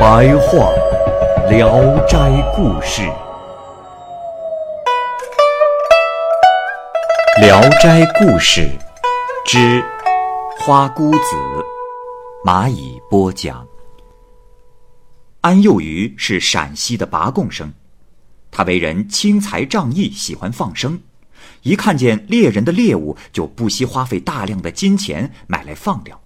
白话《聊斋故事》，《聊斋故事》之《花姑子》，蚂蚁播讲。安幼鱼是陕西的拔贡生，他为人轻财仗义，喜欢放生。一看见猎人的猎物，就不惜花费大量的金钱买来放掉。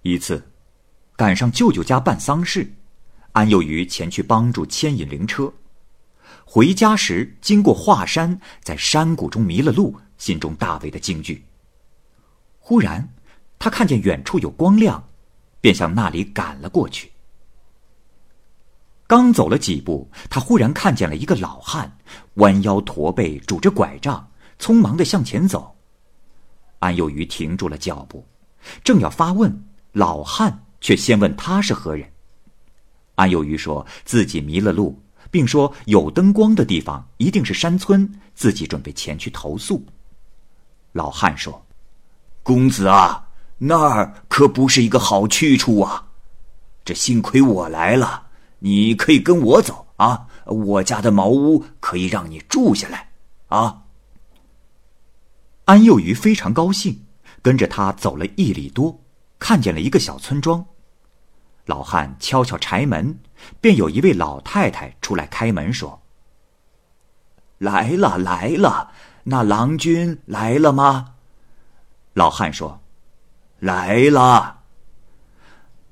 一次，赶上舅舅家办丧事，安幼鱼前去帮助牵引灵车。回家时经过华山，在山谷中迷了路，心中大为的惊惧。忽然，他看见远处有光亮。便向那里赶了过去。刚走了几步，他忽然看见了一个老汉，弯腰驼背，拄着拐杖，匆忙的向前走。安有余停住了脚步，正要发问，老汉却先问他是何人。安有余说自己迷了路，并说有灯光的地方一定是山村，自己准备前去投宿。老汉说：“公子啊。”那儿可不是一个好去处啊！这幸亏我来了，你可以跟我走啊！我家的茅屋可以让你住下来啊！安幼鱼非常高兴，跟着他走了一里多，看见了一个小村庄。老汉敲敲柴门，便有一位老太太出来开门说：“来了来了，那郎君来了吗？”老汉说。来了。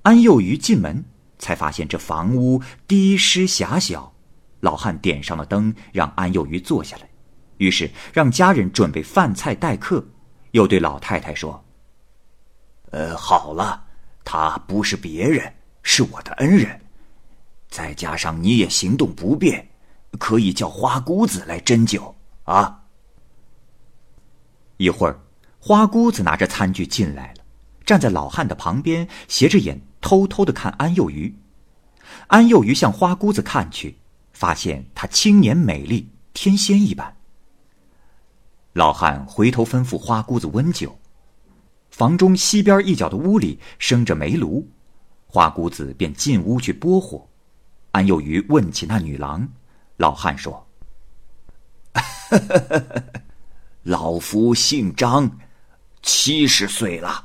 安幼鱼进门，才发现这房屋低湿狭小。老汉点上了灯，让安幼鱼坐下来，于是让家人准备饭菜待客，又对老太太说：“呃，好了，他不是别人，是我的恩人。再加上你也行动不便，可以叫花姑子来斟酒啊。”一会儿，花姑子拿着餐具进来了。站在老汉的旁边，斜着眼偷偷的看安幼鱼。安幼鱼向花姑子看去，发现她青年美丽，天仙一般。老汉回头吩咐花姑子温酒。房中西边一角的屋里生着煤炉，花姑子便进屋去拨火。安幼鱼问起那女郎，老汉说：“ 老夫姓张，七十岁了。”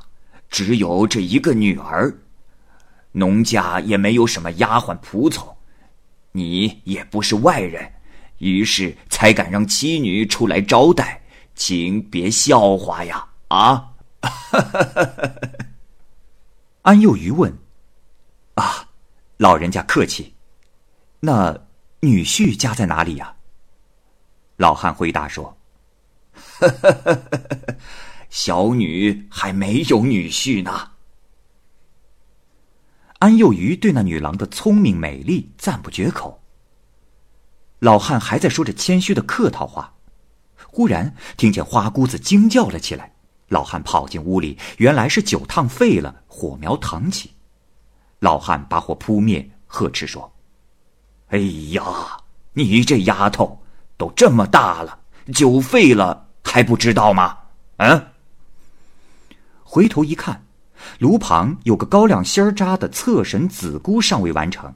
只有这一个女儿，农家也没有什么丫鬟仆从，你也不是外人，于是才敢让妻女出来招待，请别笑话呀！啊！安幼鱼问：“啊，老人家客气，那女婿家在哪里呀？”老汉回答说：“呵呵呵呵呵。”小女还没有女婿呢。安幼鱼对那女郎的聪明美丽赞不绝口。老汉还在说着谦虚的客套话，忽然听见花姑子惊叫了起来。老汉跑进屋里，原来是酒烫废了，火苗腾起。老汉把火扑灭，呵斥说：“哎呀，你这丫头都这么大了，酒废了还不知道吗？嗯？”回头一看，炉旁有个高粱芯儿扎的侧神子姑尚未完成，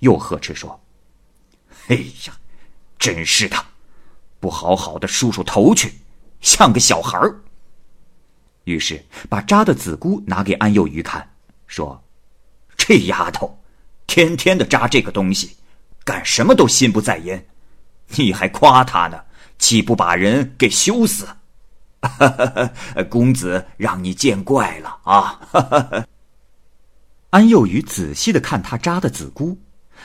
又呵斥说：“哎呀，真是的，不好好的梳梳头去，像个小孩儿。”于是把扎的子姑拿给安幼鱼看，说：“这丫头，天天的扎这个东西，干什么都心不在焉，你还夸她呢，岂不把人给羞死？” 公子让你见怪了啊！安幼鱼仔细的看他扎的子姑，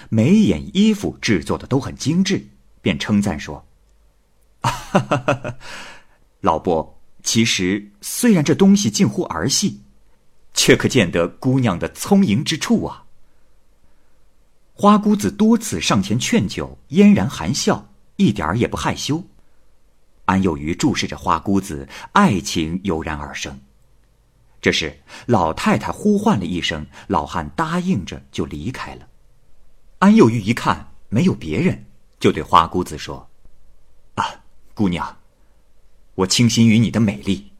眉眼衣服制作的都很精致，便称赞说：“ 老伯，其实虽然这东西近乎儿戏，却可见得姑娘的聪颖之处啊。花姑子多次上前劝酒，嫣然含笑，一点儿也不害羞。安幼鱼注视着花姑子，爱情油然而生。这时，老太太呼唤了一声，老汉答应着就离开了。安有余一看没有别人，就对花姑子说：“啊，姑娘，我倾心于你的美丽，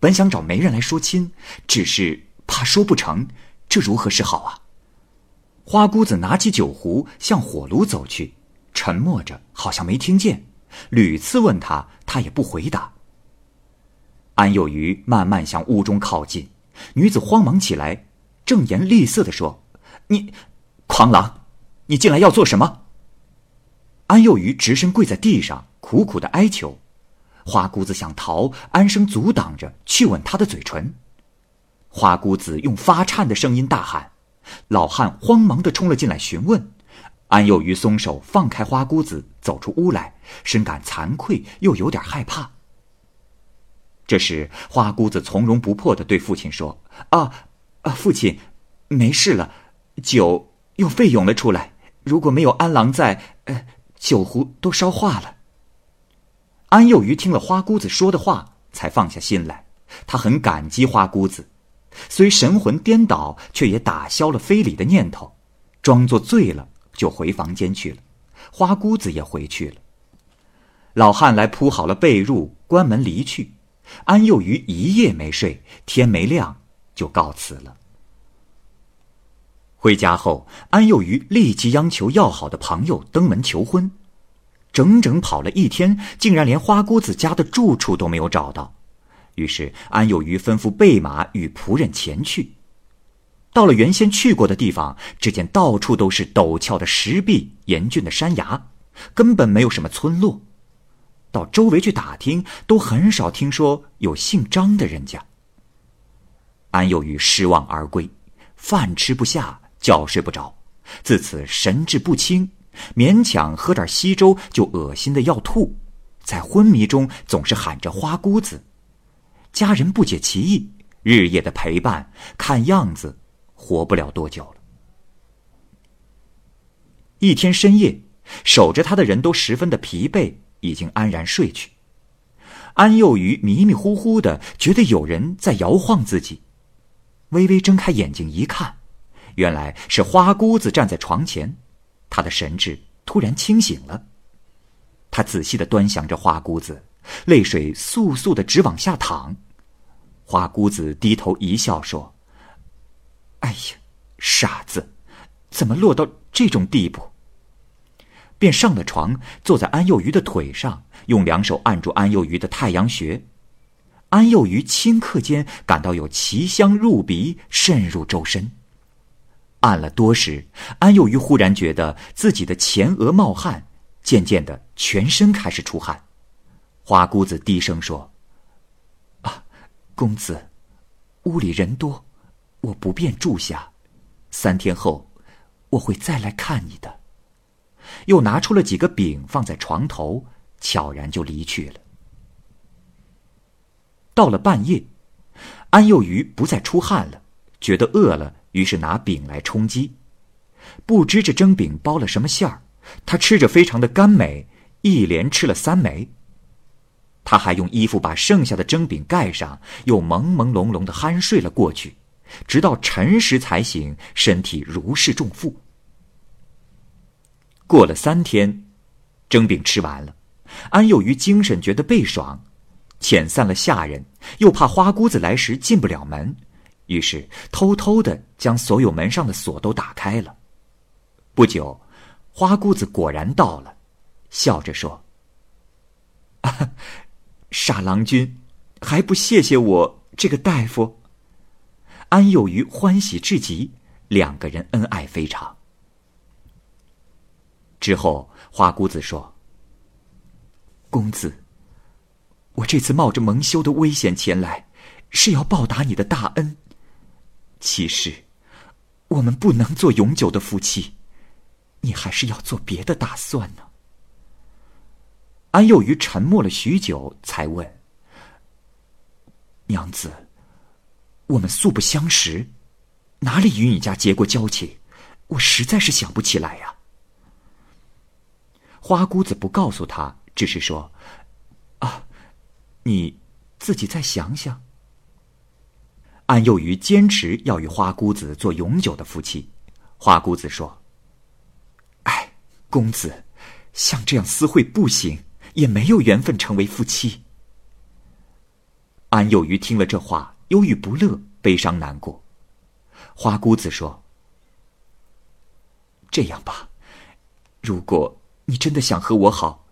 本想找媒人来说亲，只是怕说不成，这如何是好啊？”花姑子拿起酒壶向火炉走去，沉默着，好像没听见。屡次问他，他也不回答。安幼鱼慢慢向屋中靠近，女子慌忙起来，正颜厉色地说：“你，狂狼，你进来要做什么？”安幼鱼直身跪在地上，苦苦的哀求。花姑子想逃，安生阻挡着，去吻她的嘴唇。花姑子用发颤的声音大喊，老汉慌忙的冲了进来询问。安有余松手放开花姑子，走出屋来，深感惭愧，又有点害怕。这时，花姑子从容不迫的对父亲说：“啊，啊，父亲，没事了，酒又沸涌了出来。如果没有安郎在，呃，酒壶都烧化了。”安幼鱼听了花姑子说的话，才放下心来。他很感激花姑子，虽神魂颠倒，却也打消了非礼的念头，装作醉了，就回房间去了。花姑子也回去了。老汉来铺好了被褥，关门离去。安幼鱼一夜没睡，天没亮就告辞了。回家后，安幼鱼立即央求要好的朋友登门求婚，整整跑了一天，竟然连花姑子家的住处都没有找到。于是安有余吩咐备马与仆人前去。到了原先去过的地方，只见到处都是陡峭的石壁、严峻的山崖，根本没有什么村落。到周围去打听，都很少听说有姓张的人家。安有余失望而归，饭吃不下，觉睡不着，自此神志不清，勉强喝点稀粥就恶心的要吐，在昏迷中总是喊着花姑子。家人不解其意，日夜的陪伴，看样子活不了多久了。一天深夜，守着他的人都十分的疲惫。已经安然睡去，安幼鱼迷迷糊糊的觉得有人在摇晃自己，微微睁开眼睛一看，原来是花姑子站在床前，他的神智突然清醒了。他仔细的端详着花姑子，泪水簌簌的直往下淌。花姑子低头一笑说：“哎呀，傻子，怎么落到这种地步？”便上了床，坐在安幼鱼的腿上，用两手按住安幼鱼的太阳穴。安幼鱼顷刻间感到有奇香入鼻，渗入周身。按了多时，安幼鱼忽然觉得自己的前额冒汗，渐渐的全身开始出汗。花姑子低声说：“啊，公子，屋里人多，我不便住下。三天后，我会再来看你的。”又拿出了几个饼放在床头，悄然就离去了。到了半夜，安幼鱼不再出汗了，觉得饿了，于是拿饼来充饥。不知这蒸饼包了什么馅儿，他吃着非常的甘美，一连吃了三枚。他还用衣服把剩下的蒸饼盖上，又朦朦胧胧的酣睡了过去，直到辰时才醒，身体如释重负。过了三天，蒸饼吃完了，安幼鱼精神觉得倍爽，遣散了下人，又怕花姑子来时进不了门，于是偷偷的将所有门上的锁都打开了。不久，花姑子果然到了，笑着说：“傻郎君，还不谢谢我这个大夫。”安幼鱼欢喜至极，两个人恩爱非常。之后，花姑子说：“公子，我这次冒着蒙羞的危险前来，是要报答你的大恩。其实，我们不能做永久的夫妻，你还是要做别的打算呢。”安幼鱼沉默了许久，才问：“娘子，我们素不相识，哪里与你家结过交情？我实在是想不起来呀。”花姑子不告诉他，只是说：“啊，你自己再想想。”安幼鱼坚持要与花姑子做永久的夫妻。花姑子说：“哎，公子，像这样私会不行，也没有缘分成为夫妻。”安幼鱼听了这话，忧郁不乐，悲伤难过。花姑子说：“这样吧，如果……”你真的想和我好？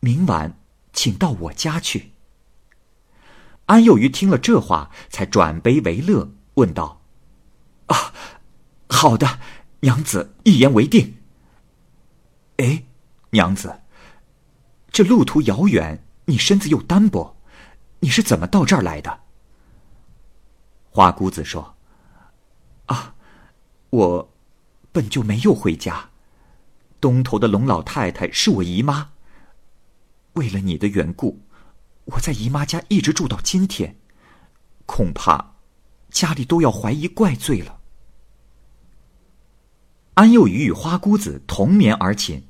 明晚请到我家去。安幼鱼听了这话，才转悲为乐，问道：“啊，好的，娘子一言为定。”哎，娘子，这路途遥远，你身子又单薄，你是怎么到这儿来的？花姑子说：“啊，我本就没有回家。”东头的龙老太太是我姨妈。为了你的缘故，我在姨妈家一直住到今天，恐怕家里都要怀疑怪罪了。安幼鱼与花姑子同眠而寝，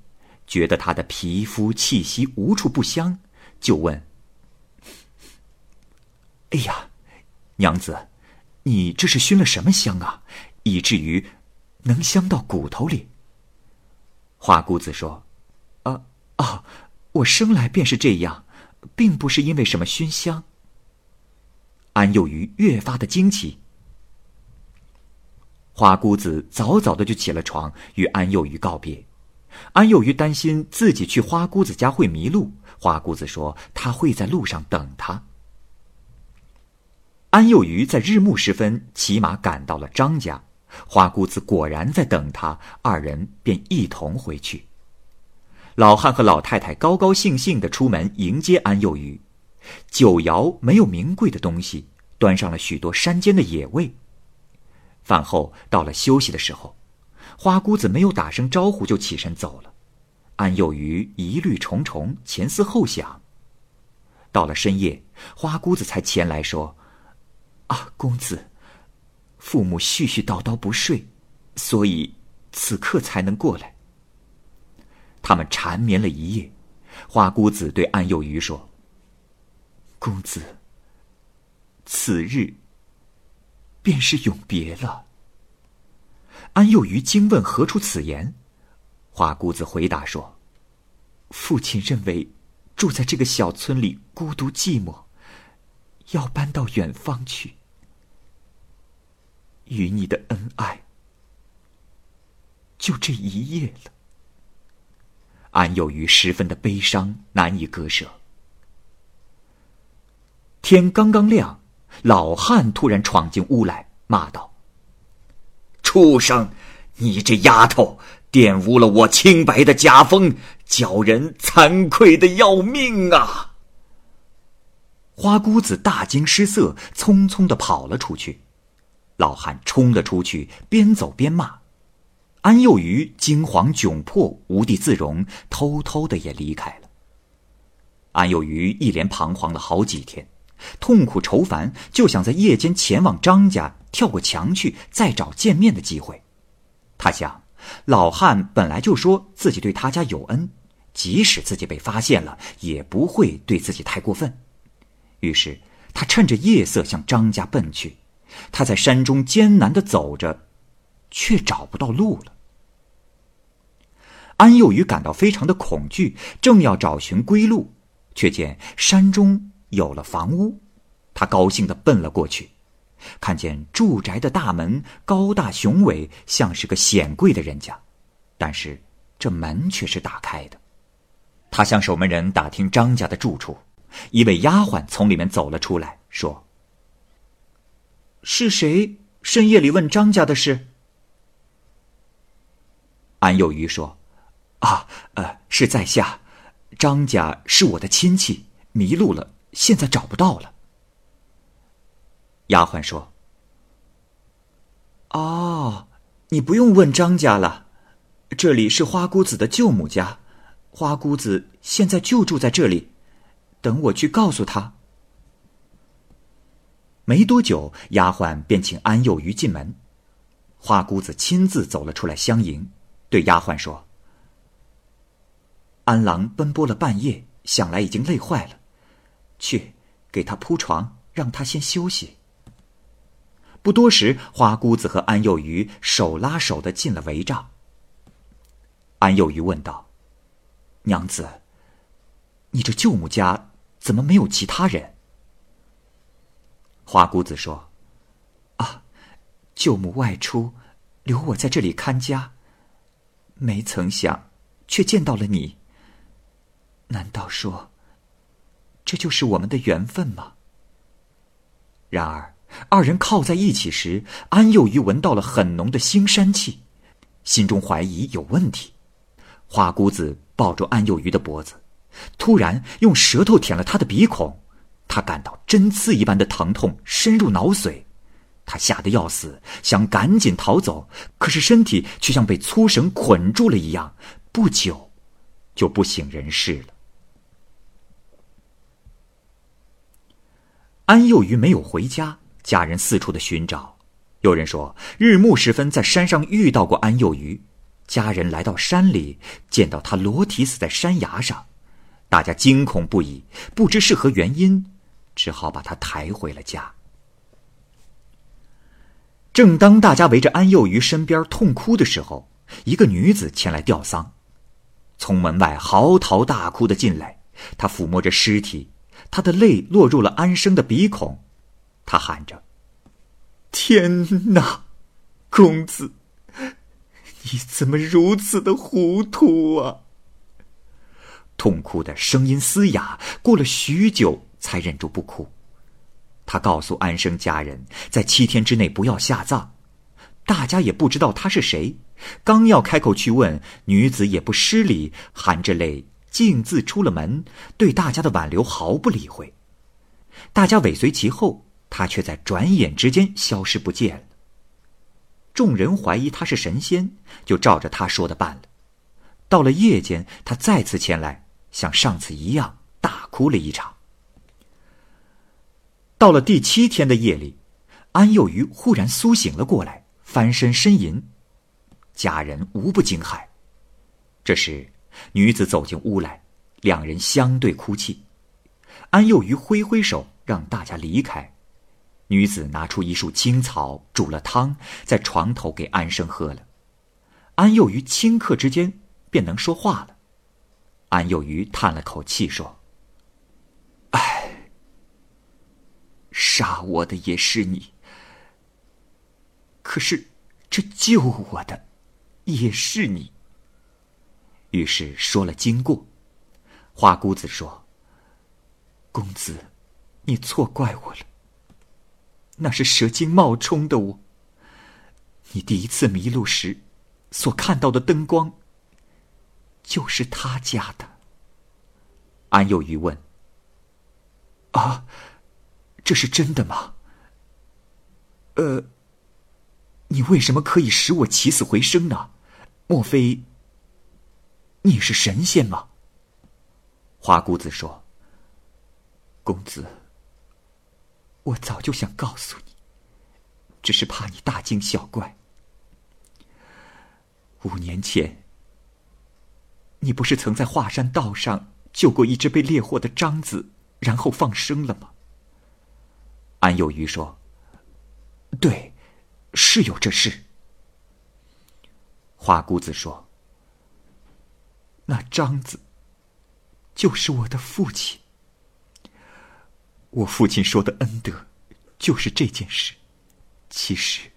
觉得她的皮肤气息无处不香，就问：“哎呀，娘子，你这是熏了什么香啊？以至于能香到骨头里？”花姑子说：“啊啊，我生来便是这样，并不是因为什么熏香。”安幼鱼越发的惊奇。花姑子早早的就起了床，与安幼鱼告别。安幼鱼担心自己去花姑子家会迷路，花姑子说他会在路上等他。安幼鱼在日暮时分骑马赶到了张家。花姑子果然在等他，二人便一同回去。老汉和老太太高高兴兴的出门迎接安幼鱼，酒肴没有名贵的东西，端上了许多山间的野味。饭后到了休息的时候，花姑子没有打声招呼就起身走了。安幼鱼疑虑重重，前思后想。到了深夜，花姑子才前来说：“啊，公子。”父母絮絮叨叨不睡，所以此刻才能过来。他们缠绵了一夜，花姑子对安幼鱼说：“公子，此日便是永别了。”安幼鱼惊问何出此言，花姑子回答说：“父亲认为住在这个小村里孤独寂寞，要搬到远方去。”与你的恩爱，就这一夜了。安有余十分的悲伤，难以割舍。天刚刚亮，老汉突然闯进屋来，骂道：“畜生！你这丫头，玷污了我清白的家风，叫人惭愧的要命啊！”花姑子大惊失色，匆匆的跑了出去。老汉冲了出去，边走边骂。安幼鱼惊惶窘迫，无地自容，偷偷的也离开了。安幼鱼一连彷徨了好几天，痛苦愁烦，就想在夜间前往张家，跳过墙去，再找见面的机会。他想，老汉本来就说自己对他家有恩，即使自己被发现了，也不会对自己太过分。于是，他趁着夜色向张家奔去。他在山中艰难的走着，却找不到路了。安幼鱼感到非常的恐惧，正要找寻归路，却见山中有了房屋，他高兴的奔了过去，看见住宅的大门高大雄伟，像是个显贵的人家，但是这门却是打开的。他向守门人打听张家的住处，一位丫鬟从里面走了出来，说。是谁深夜里问张家的事？安有余说：“啊，呃，是在下，张家是我的亲戚，迷路了，现在找不到了。”丫鬟说：“哦，你不用问张家了，这里是花姑子的舅母家，花姑子现在就住在这里，等我去告诉他。”没多久，丫鬟便请安幼鱼进门。花姑子亲自走了出来相迎，对丫鬟说：“安郎奔波了半夜，想来已经累坏了，去给他铺床，让他先休息。”不多时，花姑子和安幼鱼手拉手的进了帷帐。安幼鱼问道：“娘子，你这舅母家怎么没有其他人？”花姑子说：“啊，舅母外出，留我在这里看家。没曾想，却见到了你。难道说，这就是我们的缘分吗？”然而。二人靠在一起时，安幼鱼闻到了很浓的腥膻气，心中怀疑有问题。花姑子抱住安幼鱼的脖子，突然用舌头舔了他的鼻孔，他感到针刺一般的疼痛深入脑髓，他吓得要死，想赶紧逃走，可是身体却像被粗绳捆住了一样，不久就不省人事了。安幼鱼没有回家。家人四处的寻找，有人说日暮时分在山上遇到过安幼鱼，家人来到山里见到他裸体死在山崖上，大家惊恐不已，不知是何原因，只好把他抬回了家。正当大家围着安幼鱼身边痛哭的时候，一个女子前来吊丧，从门外嚎啕大哭的进来，她抚摸着尸体，她的泪落入了安生的鼻孔。他喊着：“天哪，公子，你怎么如此的糊涂啊！”痛哭的声音嘶哑，过了许久才忍住不哭。他告诉安生家人，在七天之内不要下葬。大家也不知道他是谁，刚要开口去问，女子也不失礼，含着泪径自出了门，对大家的挽留毫不理会。大家尾随其后。他却在转眼之间消失不见了。众人怀疑他是神仙，就照着他说的办了。到了夜间，他再次前来，像上次一样大哭了一场。到了第七天的夜里，安幼鱼忽然苏醒了过来，翻身呻吟，家人无不惊骇。这时，女子走进屋来，两人相对哭泣。安幼鱼挥挥手，让大家离开。女子拿出一束青草，煮了汤，在床头给安生喝了。安幼鱼顷刻之间便能说话了。安幼鱼叹了口气说：“杀我的也是你，可是这救我的也是你。”于是说了经过。花姑子说：“公子，你错怪我了。”那是蛇精冒充的我。你第一次迷路时，所看到的灯光，就是他家的。安幼鱼问：“啊，这是真的吗？呃，你为什么可以使我起死回生呢？莫非你是神仙吗？”花姑子说：“公子。”我早就想告诉你，只是怕你大惊小怪。五年前，你不是曾在华山道上救过一只被猎获的獐子，然后放生了吗？安有余说：“对，是有这事。”花姑子说：“那张子，就是我的父亲。”我父亲说的恩德，就是这件事。其实，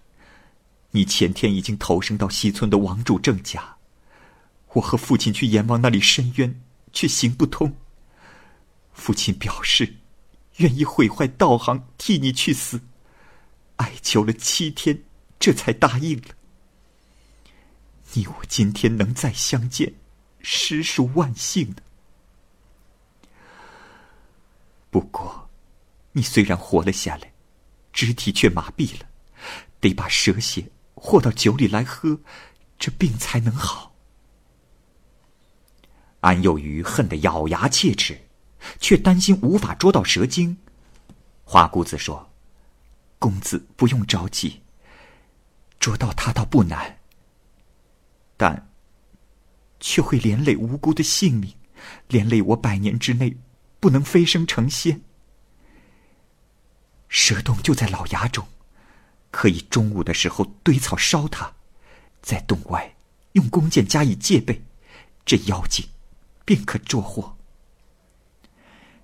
你前天已经投生到西村的王主正家。我和父亲去阎王那里申冤，却行不通。父亲表示，愿意毁坏道行，替你去死，哀求了七天，这才答应了。你我今天能再相见，实属万幸的。不过。你虽然活了下来，肢体却麻痹了，得把蛇血和到酒里来喝，这病才能好。安幼鱼恨得咬牙切齿，却担心无法捉到蛇精。花姑子说：“公子不用着急，捉到他倒不难，但却会连累无辜的性命，连累我百年之内不能飞升成仙。蛇洞就在老崖中，可以中午的时候堆草烧它，在洞外用弓箭加以戒备，这妖精便可捉获。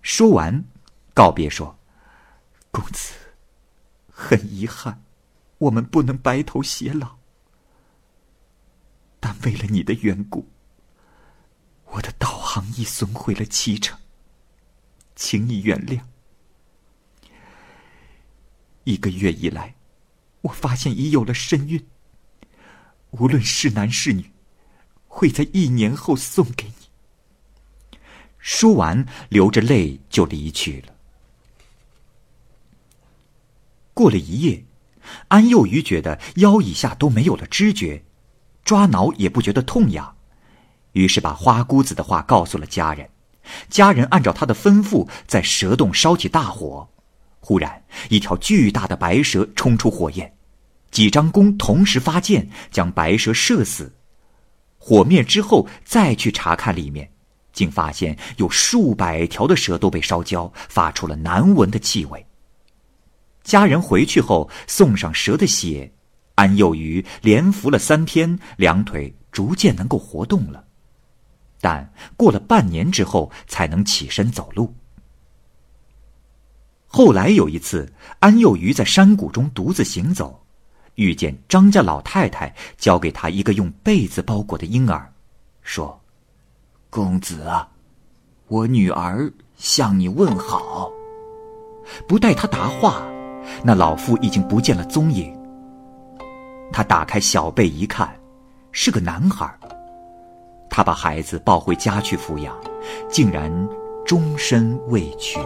说完，告别说：“公子。”很遗憾，我们不能白头偕老。但为了你的缘故，我的道行已损毁了七成，请你原谅。一个月以来，我发现已有了身孕，无论是男是女，会在一年后送给你。说完，流着泪就离去了。过了一夜，安幼鱼觉得腰以下都没有了知觉，抓挠也不觉得痛痒，于是把花姑子的话告诉了家人。家人按照他的吩咐，在蛇洞烧起大火。忽然，一条巨大的白蛇冲出火焰，几张弓同时发箭，将白蛇射死。火灭之后，再去查看里面，竟发现有数百条的蛇都被烧焦，发出了难闻的气味。家人回去后送上蛇的血，安幼鱼连服了三天，两腿逐渐能够活动了，但过了半年之后才能起身走路。后来有一次，安幼鱼在山谷中独自行走，遇见张家老太太交给他一个用被子包裹的婴儿，说：“公子啊，我女儿向你问好。”不待他答话。那老妇已经不见了踪影。他打开小被一看，是个男孩。他把孩子抱回家去抚养，竟然终身未娶。